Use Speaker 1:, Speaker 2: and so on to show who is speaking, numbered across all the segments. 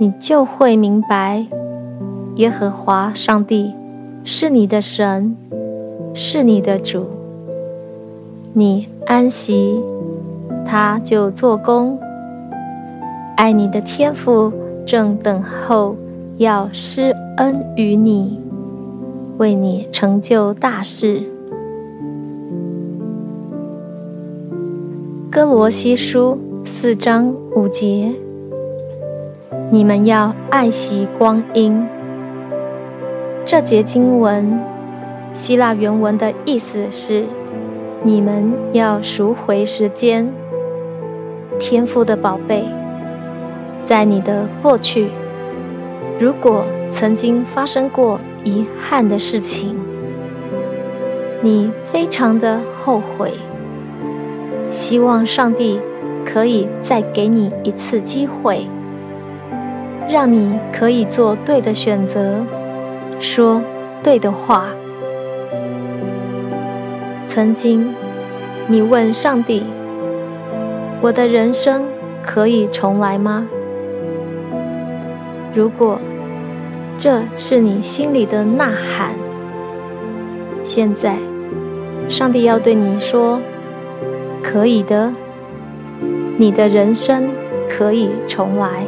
Speaker 1: 你就会明白，耶和华上帝是你的神，是你的主。你安息，他就做工。爱你的天父正等候要施恩于你，为你成就大事。歌罗西书四章五节。你们要爱惜光阴。这节经文，希腊原文的意思是：你们要赎回时间。天赋的宝贝，在你的过去，如果曾经发生过遗憾的事情，你非常的后悔，希望上帝可以再给你一次机会。让你可以做对的选择，说对的话。曾经，你问上帝：“我的人生可以重来吗？”如果这是你心里的呐喊，现在，上帝要对你说：“可以的，你的人生可以重来。”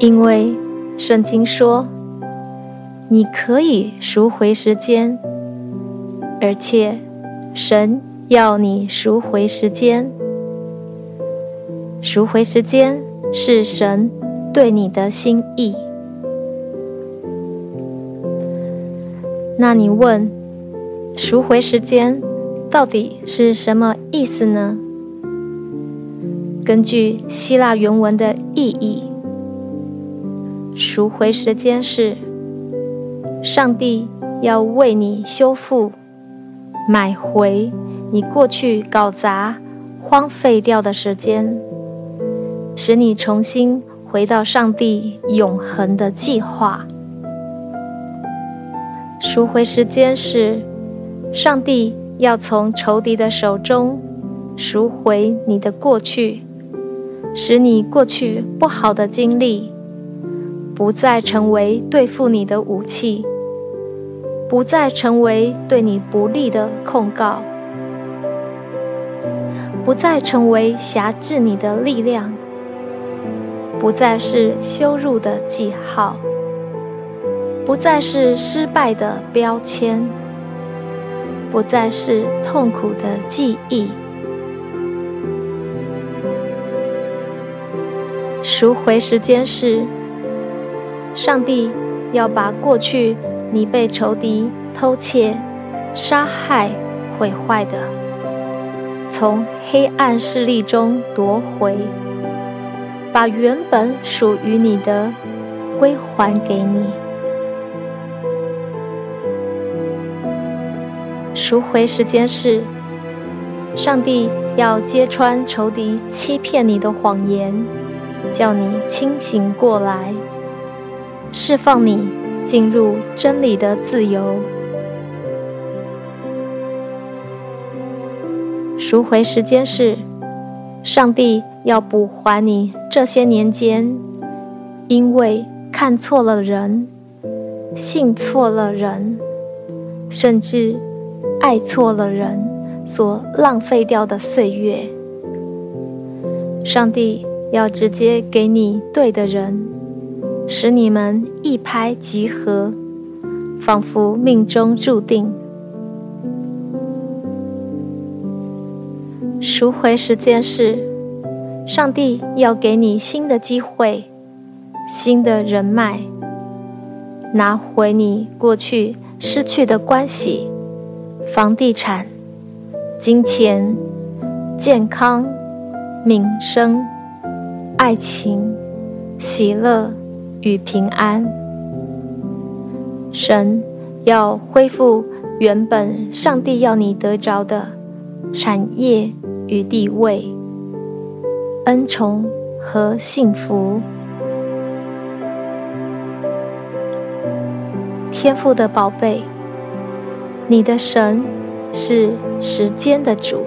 Speaker 1: 因为圣经说，你可以赎回时间，而且神要你赎回时间。赎回时间是神对你的心意。那你问，赎回时间到底是什么意思呢？根据希腊原文的意义。赎回时间是上帝要为你修复、买回你过去搞砸、荒废掉的时间，使你重新回到上帝永恒的计划。赎回时间是上帝要从仇敌的手中赎回你的过去，使你过去不好的经历。不再成为对付你的武器，不再成为对你不利的控告，不再成为辖制你的力量，不再是羞辱的记号，不再是失败的标签，不再是痛苦的记忆。赎回时间是。上帝要把过去你被仇敌偷窃、杀害、毁坏的，从黑暗势力中夺回，把原本属于你的归还给你。赎回时间是，上帝要揭穿仇敌欺骗你的谎言，叫你清醒过来。释放你进入真理的自由。赎回时间是，上帝要补还你这些年间，因为看错了人、信错了人，甚至爱错了人所浪费掉的岁月。上帝要直接给你对的人。使你们一拍即合，仿佛命中注定。赎回时间是，上帝要给你新的机会、新的人脉，拿回你过去失去的关系、房地产、金钱、健康、名声、爱情、喜乐与平安。神要恢复原本上帝要你得着的产业与地位、恩宠和幸福。天赋的宝贝，你的神是时间的主，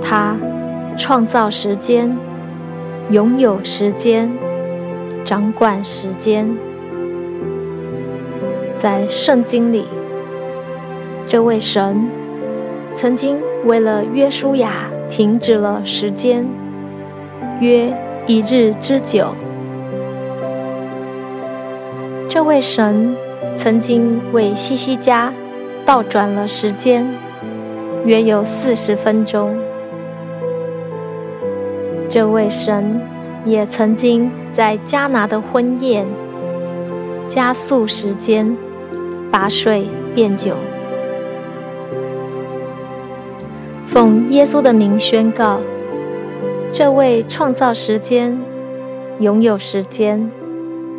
Speaker 1: 他创造时间，拥有时间，掌管时间。在圣经里，这位神曾经为了约书亚停止了时间，约一日之久。这位神曾经为西西家倒转了时间，约有四十分钟。这位神也曾经在迦拿的婚宴加速时间，把水变酒。奉耶稣的名宣告，这位创造时间、拥有时间。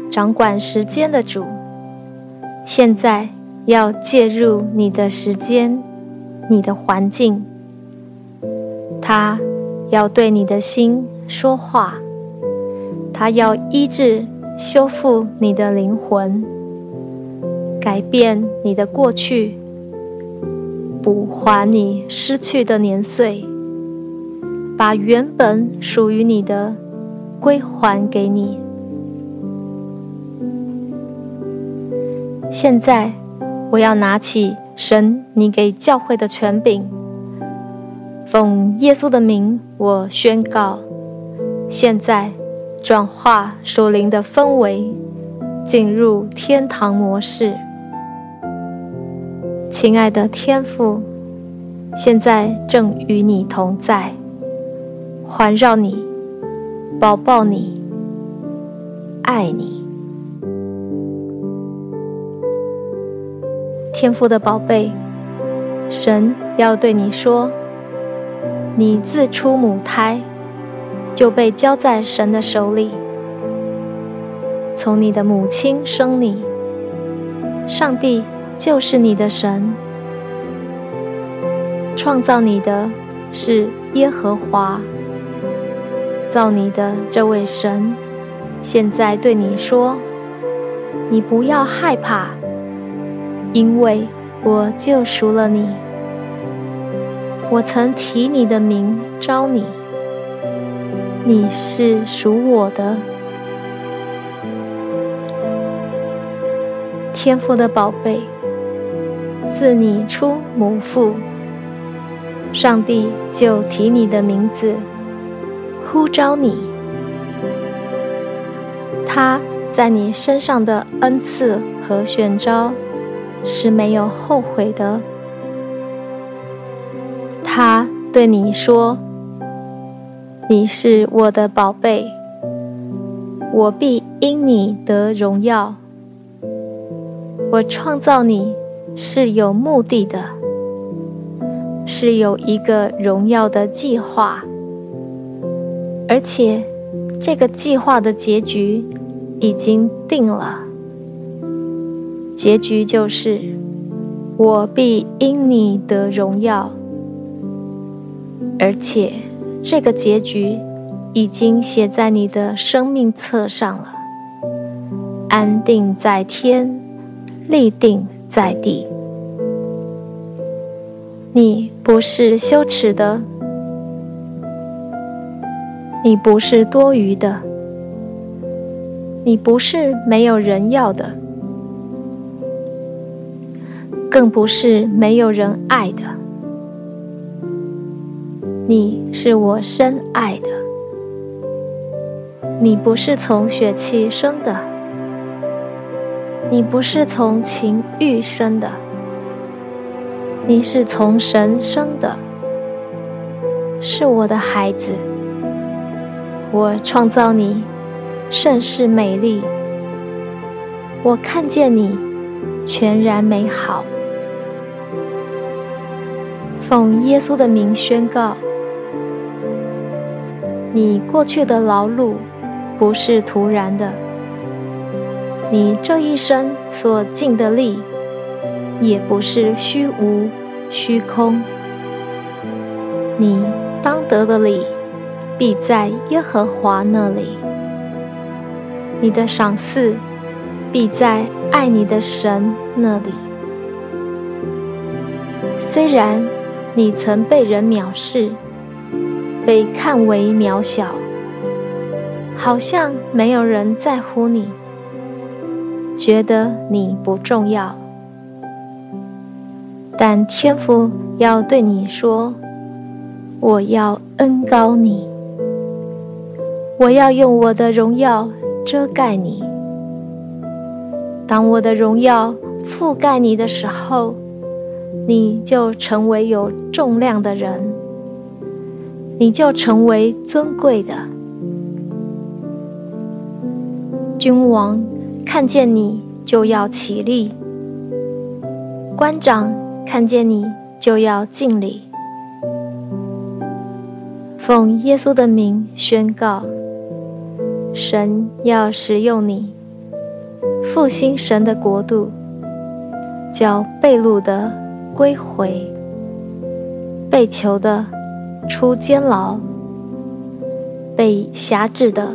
Speaker 1: 掌管时间的主，现在要介入你的时间、你的环境，他要对你的心说话，他要医治、修复你的灵魂，改变你的过去，补还你失去的年岁，把原本属于你的归还给你。现在，我要拿起神你给教会的权柄，奉耶稣的名，我宣告：现在转化属灵的氛围，进入天堂模式。亲爱的天父，现在正与你同在，环绕你，抱抱你，爱你。天父的宝贝，神要对你说：你自出母胎就被交在神的手里，从你的母亲生你，上帝就是你的神，创造你的是耶和华，造你的这位神，现在对你说：你不要害怕。因为我救赎了你，我曾提你的名召你，你是属我的。天赋的宝贝，自你出母腹，上帝就提你的名字，呼召你。他在你身上的恩赐和选召，是没有后悔的。他对你说：“你是我的宝贝，我必因你得荣耀。我创造你是有目的的，是有一个荣耀的计划，而且这个计划的结局已经定了。”结局就是，我必因你得荣耀，而且这个结局已经写在你的生命册上了。安定在天，立定在地。你不是羞耻的，你不是多余的，你不是没有人要的。更不是没有人爱的，你是我深爱的。你不是从血气生的，你不是从情欲生的，你是从神生的，是我的孩子。我创造你，甚是美丽。我看见你，全然美好。奉耶稣的名宣告：你过去的劳碌不是徒然的，你这一生所尽的力也不是虚无虚空。你当得的理必在耶和华那里，你的赏赐必在爱你的神那里。虽然你曾被人藐视，被看为渺小，好像没有人在乎你，觉得你不重要，但天父要对你说。我要恩高你，我要用我的荣耀遮盖你。当我的荣耀覆盖你的时候，你就成为有重量的人，你就成为尊贵的。君王看见你就要起立，官长看见你就要敬礼。奉耶稣的名宣告，神要使用你，复兴神的国度，叫被掳的归回，被囚的出监牢，被辖制的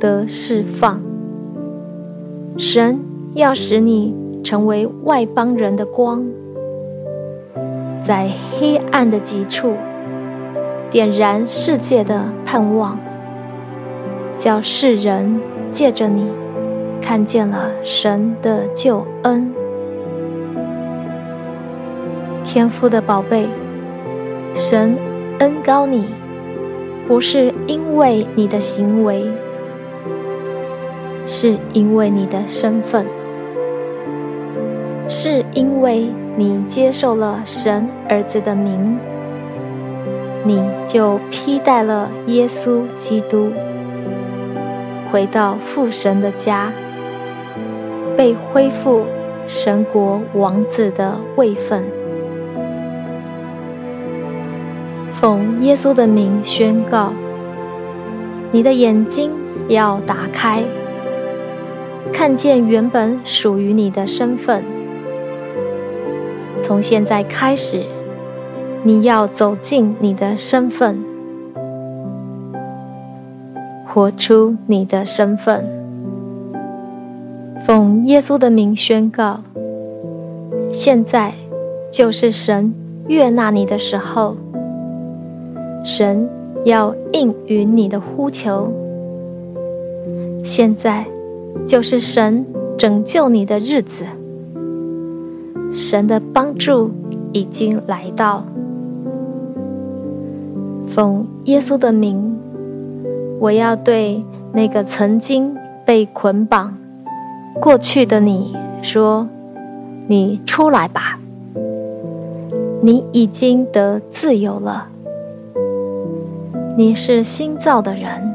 Speaker 1: 得释放。神要使你成为外邦人的光，在黑暗的极处。点燃世界的盼望，叫世人借着你看见了神的救恩。天父的宝贝，神恩高你，不是因为你的行为，是因为你的身份，是因为你接受了神儿子的名。你就披戴了耶稣基督，回到父神的家，被恢复神国王子的位分。奉耶稣的名宣告：你的眼睛要打开，看见原本属于你的身份。从现在开始。你要走进你的身份，活出你的身份。奉耶稣的名宣告，现在就是神悦纳你的时候。神要应允你的呼求，现在就是神拯救你的日子。神的帮助已经来到。奉耶稣的名，我要对那个曾经被捆绑过去的你说：“你出来吧，你已经得自由了。你是新造的人，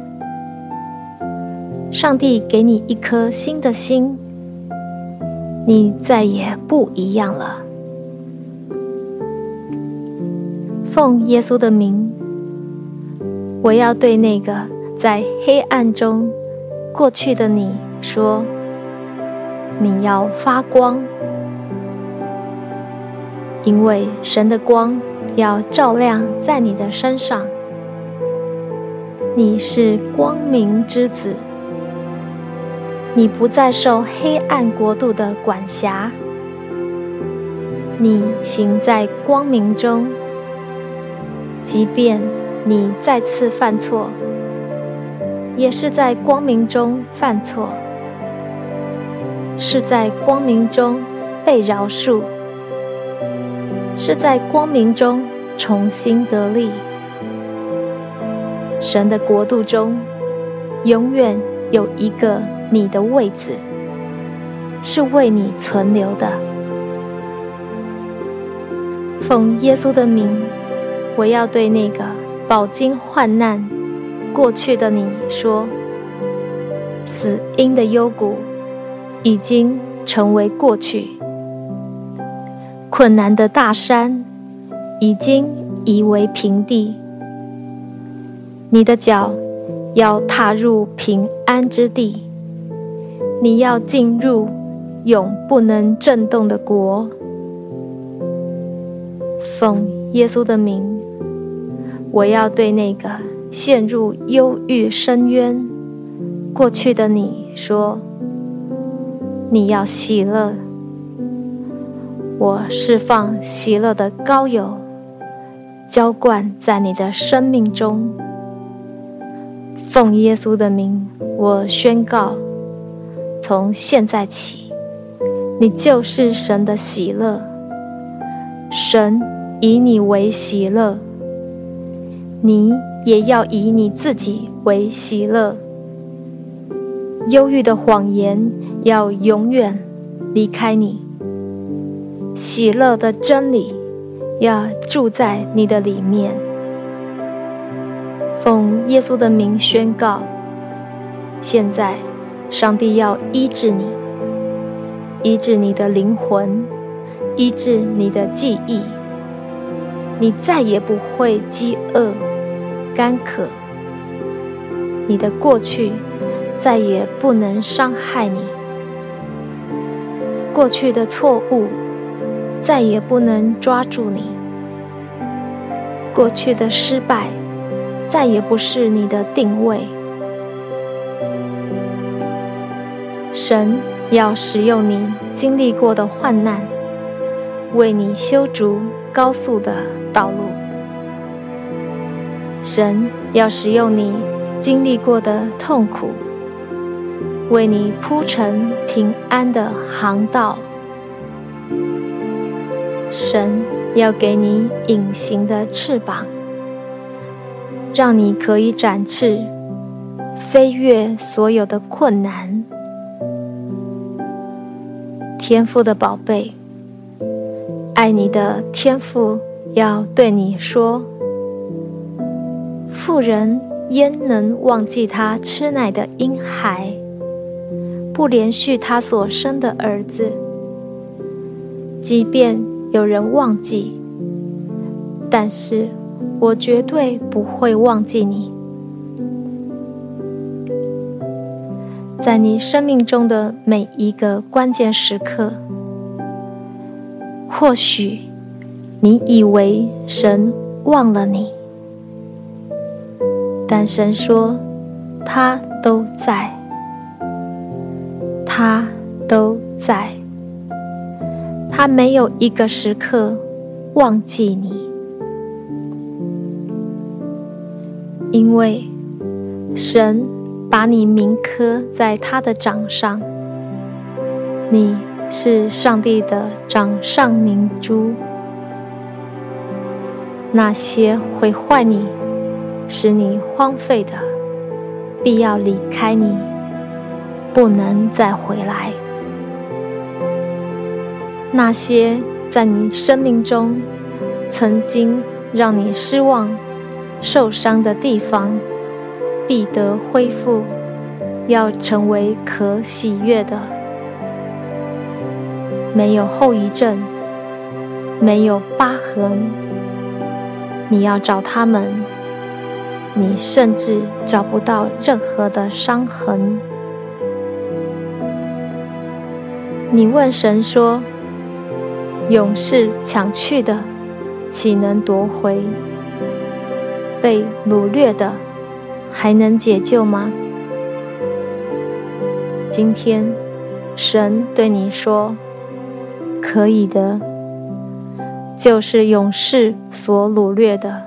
Speaker 1: 上帝给你一颗新的心，你再也不一样了。”奉耶稣的名。我要对那个在黑暗中过去的你说：“你要发光，因为神的光要照亮在你的身上。你是光明之子，你不再受黑暗国度的管辖。你行在光明中，即便。”你再次犯错，也是在光明中犯错，是在光明中被饶恕，是在光明中重新得力。神的国度中，永远有一个你的位子，是为你存留的。奉耶稣的名，我要对那个。饱经患难过去的你说，死因的幽谷已经成为过去，困难的大山已经夷为平地，你的脚要踏入平安之地，你要进入永不能震动的国。奉耶稣的名，我要对那个陷入忧郁深渊过去的你说：你要喜乐。我释放喜乐的膏油，浇灌在你的生命中。奉耶稣的名，我宣告：从现在起，你就是神的喜乐。神以你为喜乐，你也要以你自己为喜乐。忧郁的谎言要永远离开你。喜乐的真理要住在你的里面。奉耶稣的名宣告：现在，上帝要医治你，医治你的灵魂，医治你的记忆。你再也不会饥饿、干渴。你的过去再也不能伤害你。过去的错误。再也不能抓住你。过去的失败，再也不是你的定位。神要使用你经历过的患难，为你修筑高速的道路。神要使用你经历过的痛苦，为你铺成平安的航道。神要给你隐形的翅膀，让你可以展翅，飞越所有的困难。天赋的宝贝，爱你的天赋要对你说：富人焉能忘记他吃奶的婴孩，不连续他所生的儿子？即便。有人忘记，但是我绝对不会忘记你。在你生命中的每一个关键时刻，或许你以为神忘了你，但神说他都在，他都在。他没有一个时刻忘记你，因为神把你铭刻在他的掌上，你是上帝的掌上明珠。那些毁坏你、使你荒废的，必要离开你，不能再回来。那些在你生命中曾经让你失望、受伤的地方，必得恢复，要成为可喜悦的。没有后遗症，没有疤痕。你要找他们，你甚至找不到任何的伤痕。你问神说，勇士抢去的，岂能夺回？被掳掠的，还能解救吗？今天，神对你说：“可以的，就是勇士所掳掠的，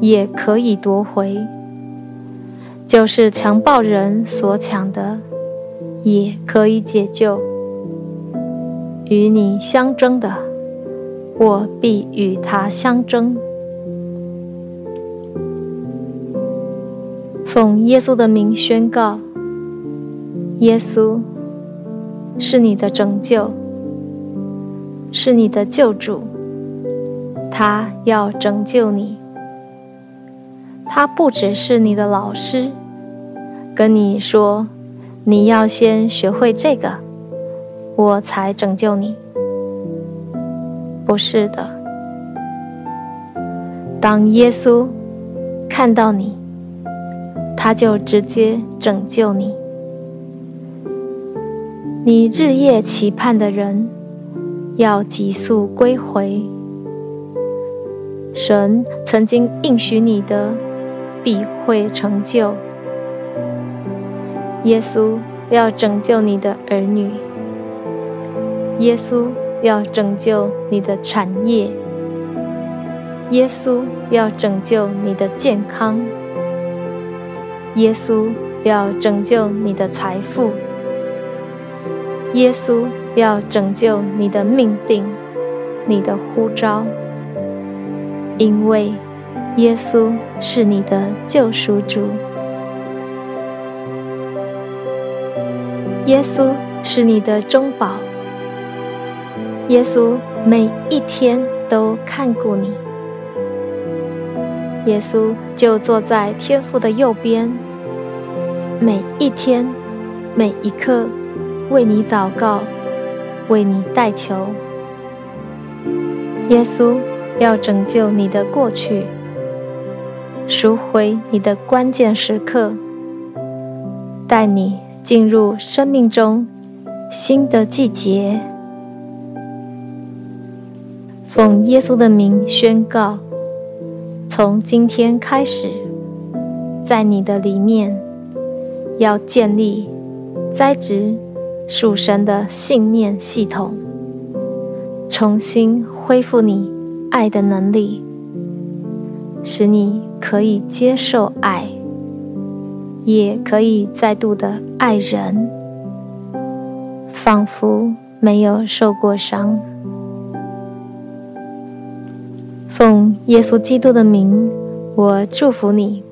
Speaker 1: 也可以夺回；就是强暴人所抢的，也可以解救。”与你相争的，我必与他相争。奉耶稣的名宣告：耶稣是你的拯救，是你的救主。他要拯救你。他不只是你的老师，跟你说，你要先学会这个。我才拯救你，不是的。当耶稣看到你，他就直接拯救你。你日夜期盼的人，要急速归回。神曾经应许你的，必会成就。耶稣要拯救你的儿女，耶稣要拯救你的产业，耶稣要拯救你的健康，耶稣要拯救你的财富，耶稣要拯救你的命定，你的呼召。因为耶稣是你的救赎主，耶稣是你的中保，耶稣每一天都看顾你，耶稣就坐在天父的右边，每一天、每一刻为你祷告，为你代求，耶稣。要拯救你的过去，赎回你的关键时刻，带你进入生命中新的季节。奉耶稣的名宣告：从今天开始，在你的里面要建立、栽植属神的信念系统，重新恢复你。爱的能力，使你可以接受爱，也可以再度的爱人，仿佛没有受过伤。耶稣基督的名，我祝福你，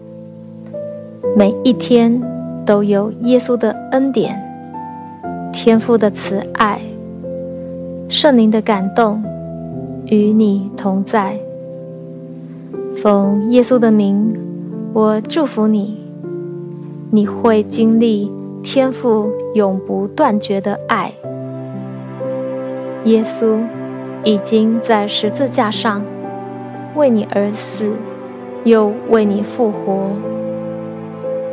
Speaker 1: 每一天都有耶稣的恩典、天父的慈爱、圣灵的感动。与你同在，奉耶稣的名，我祝福你。你会经历天父永不断绝的爱。耶稣已经在十字架上为你而死，又为你复活。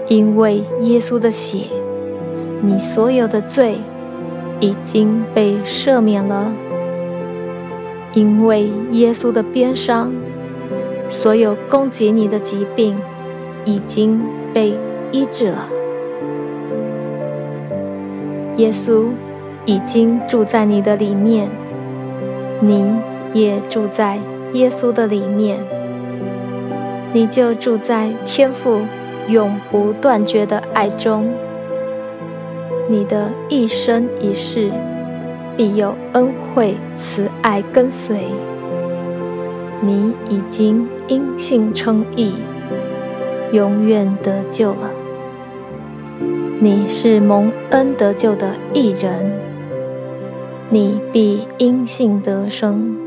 Speaker 1: 因为耶稣的血，你所有的罪已经被赦免了。因为耶稣的鞭伤，所有攻击你的疾病已经被医治了。耶稣已经住在你的里面，你也住在耶稣的里面，你就住在天父永不断绝的爱中，你的一生一世。必有恩惠慈爱跟随，你已经因信称义，永远得救了。你是蒙恩得救的义人，你必因信得生。